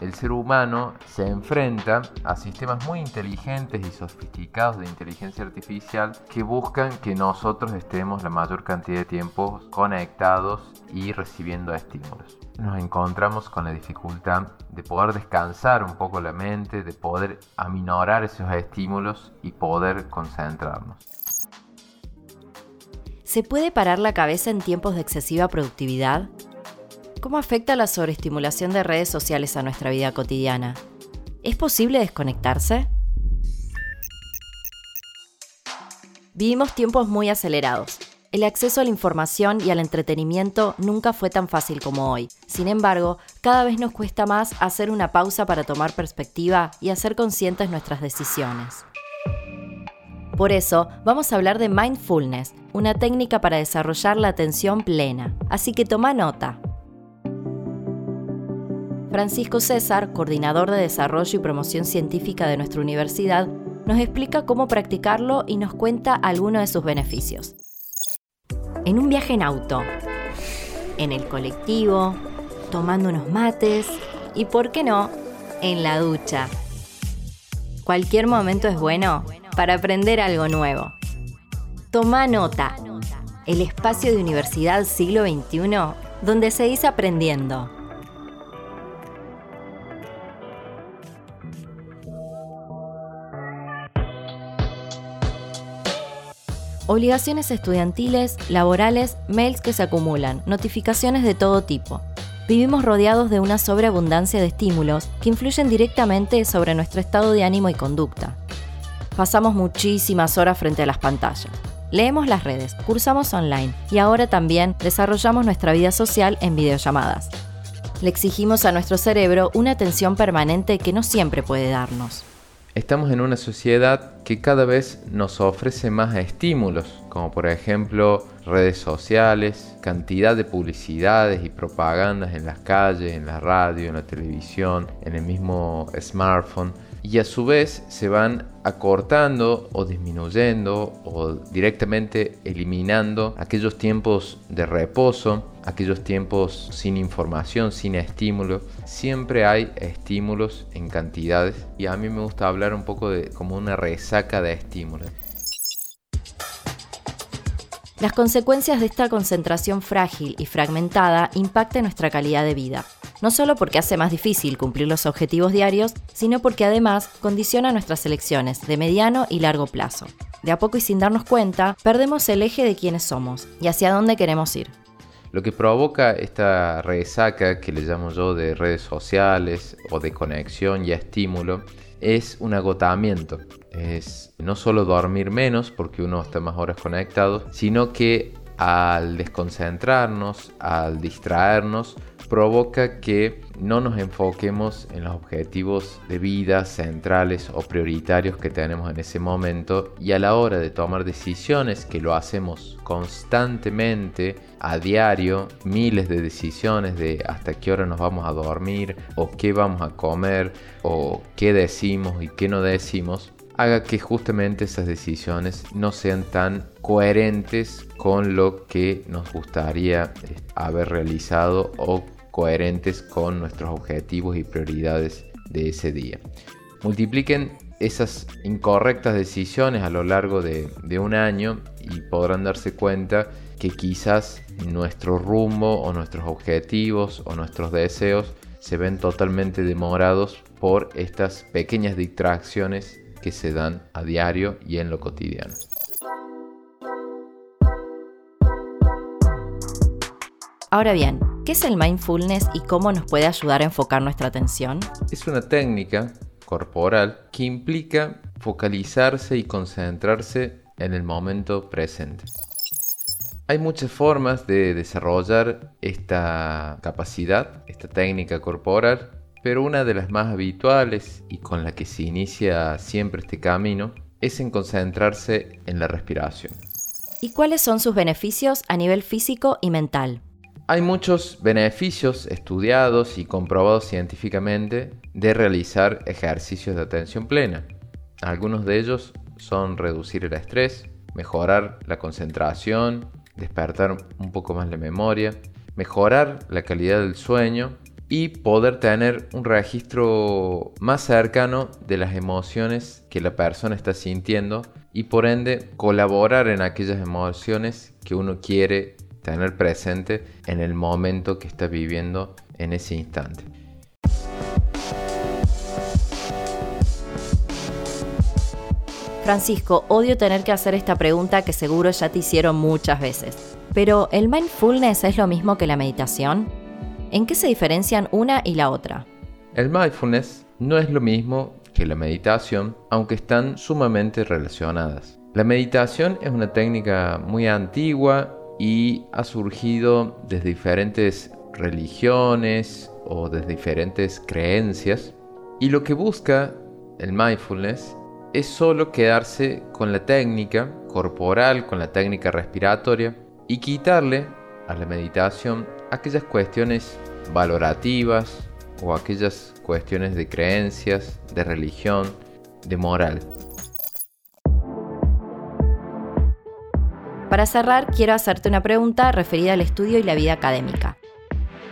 el ser humano se enfrenta a sistemas muy inteligentes y sofisticados de inteligencia artificial que buscan que nosotros estemos la mayor cantidad de tiempo conectados y recibiendo estímulos. Nos encontramos con la dificultad de poder descansar un poco la mente, de poder aminorar esos estímulos y poder concentrarnos. ¿Se puede parar la cabeza en tiempos de excesiva productividad? ¿Cómo afecta la sobreestimulación de redes sociales a nuestra vida cotidiana? ¿Es posible desconectarse? Vivimos tiempos muy acelerados. El acceso a la información y al entretenimiento nunca fue tan fácil como hoy. Sin embargo, cada vez nos cuesta más hacer una pausa para tomar perspectiva y hacer conscientes nuestras decisiones. Por eso, vamos a hablar de mindfulness, una técnica para desarrollar la atención plena. Así que toma nota. Francisco César, coordinador de desarrollo y promoción científica de nuestra universidad, nos explica cómo practicarlo y nos cuenta algunos de sus beneficios. En un viaje en auto, en el colectivo, tomando unos mates y, ¿por qué no?, en la ducha. Cualquier momento es bueno para aprender algo nuevo. Toma nota. El espacio de Universidad Siglo XXI donde se dice aprendiendo. Obligaciones estudiantiles, laborales, mails que se acumulan, notificaciones de todo tipo. Vivimos rodeados de una sobreabundancia de estímulos que influyen directamente sobre nuestro estado de ánimo y conducta. Pasamos muchísimas horas frente a las pantallas. Leemos las redes, cursamos online y ahora también desarrollamos nuestra vida social en videollamadas. Le exigimos a nuestro cerebro una atención permanente que no siempre puede darnos. Estamos en una sociedad que cada vez nos ofrece más estímulos, como por ejemplo redes sociales, cantidad de publicidades y propagandas en las calles, en la radio, en la televisión, en el mismo smartphone y a su vez se van acortando o disminuyendo o directamente eliminando aquellos tiempos de reposo, aquellos tiempos sin información, sin estímulo. Siempre hay estímulos en cantidades y a mí me gusta hablar un poco de como una resaca de estímulos. Las consecuencias de esta concentración frágil y fragmentada impactan nuestra calidad de vida no solo porque hace más difícil cumplir los objetivos diarios, sino porque además condiciona nuestras elecciones de mediano y largo plazo. De a poco y sin darnos cuenta, perdemos el eje de quiénes somos y hacia dónde queremos ir. Lo que provoca esta resaca que le llamo yo de redes sociales o de conexión y estímulo es un agotamiento. Es no solo dormir menos porque uno está más horas conectado, sino que al desconcentrarnos, al distraernos, provoca que no nos enfoquemos en los objetivos de vida centrales o prioritarios que tenemos en ese momento y a la hora de tomar decisiones que lo hacemos constantemente a diario, miles de decisiones de hasta qué hora nos vamos a dormir o qué vamos a comer o qué decimos y qué no decimos, haga que justamente esas decisiones no sean tan coherentes con lo que nos gustaría eh, haber realizado o coherentes con nuestros objetivos y prioridades de ese día. Multipliquen esas incorrectas decisiones a lo largo de, un año y podrán darse cuenta que quizás nuestro rumbo o nuestros objetivos o nuestros deseos se ven totalmente demorados por estas pequeñas distracciones que se dan a diario y en lo cotidiano. Ahora bien, ¿Qué es el mindfulness y cómo nos puede ayudar a enfocar nuestra atención? Es una técnica corporal que implica focalizarse y concentrarse en el momento presente. Hay muchas formas de desarrollar esta capacidad, esta técnica corporal, pero una de las más habituales y con la que se inicia siempre este camino es en concentrarse en la respiración. ¿Y cuáles son sus beneficios a nivel físico y mental? Hay muchos beneficios estudiados y comprobados científicamente de realizar ejercicios de atención plena. Algunos de ellos son reducir el estrés, mejorar la concentración, despertar un poco más la memoria, mejorar la calidad del sueño y poder tener un registro más cercano de las emociones que la persona está sintiendo y por ende colaborar en aquellas emociones que uno quiere tener presente en el momento que está viviendo en ese instante. Francisco, odio tener que hacer esta pregunta que seguro ya te hicieron muchas veces. Pero, ¿el mindfulness es lo mismo que la meditación? ¿En qué se diferencian una y la otra? El mindfulness no es lo mismo que la meditación, aunque están sumamente relacionadas. La meditación es una técnica muy antigua y ha surgido desde diferentes religiones o desde diferentes creencias. Y lo que busca el mindfulness es solo quedarse con la técnica corporal, con la técnica respiratoria y quitarle a la meditación aquellas cuestiones valorativas o aquellas cuestiones de creencias, de religión, de moral. Para cerrar, quiero hacerte una pregunta referida al estudio y la vida académica.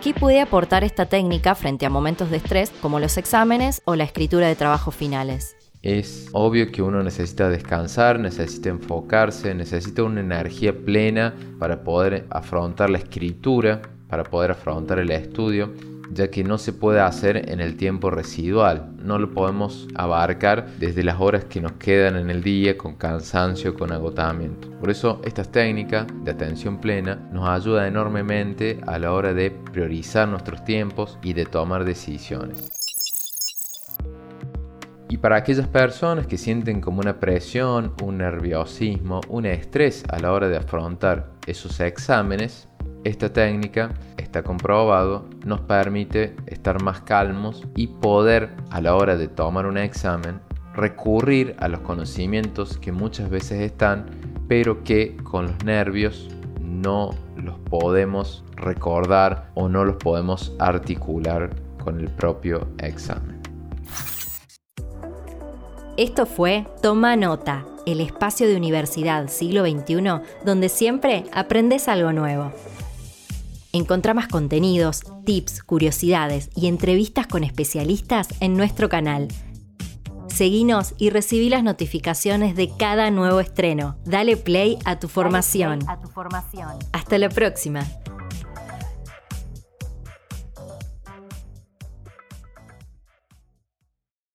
¿Qué puede aportar esta técnica frente a momentos de estrés como los exámenes o la escritura de trabajos finales? Es obvio que uno necesita descansar, necesita enfocarse, necesita una energía plena para poder afrontar la escritura, para poder afrontar el estudio, ya que no se puede hacer en el tiempo residual. No lo podemos abarcar desde las horas que nos quedan en el día con cansancio, con agotamiento. Por eso estas técnicas de atención plena nos ayudan enormemente a la hora de priorizar nuestros tiempos y de tomar decisiones. Y para aquellas personas que sienten como una presión, un nerviosismo, un estrés a la hora de afrontar esos exámenes, esta técnica, está comprobado, nos permite estar más calmos y poder a la hora de tomar un examen recurrir a los conocimientos que muchas veces están, pero que con los nervios no los podemos recordar o no los podemos articular con el propio examen. Esto fue Toma Nota, el espacio de universidad siglo XXI donde siempre aprendes algo nuevo. Encontrá más contenidos, tips, curiosidades y entrevistas con especialistas en nuestro canal. Seguinos y recibí las notificaciones de cada nuevo estreno. Dale play a tu formación. Hasta la próxima.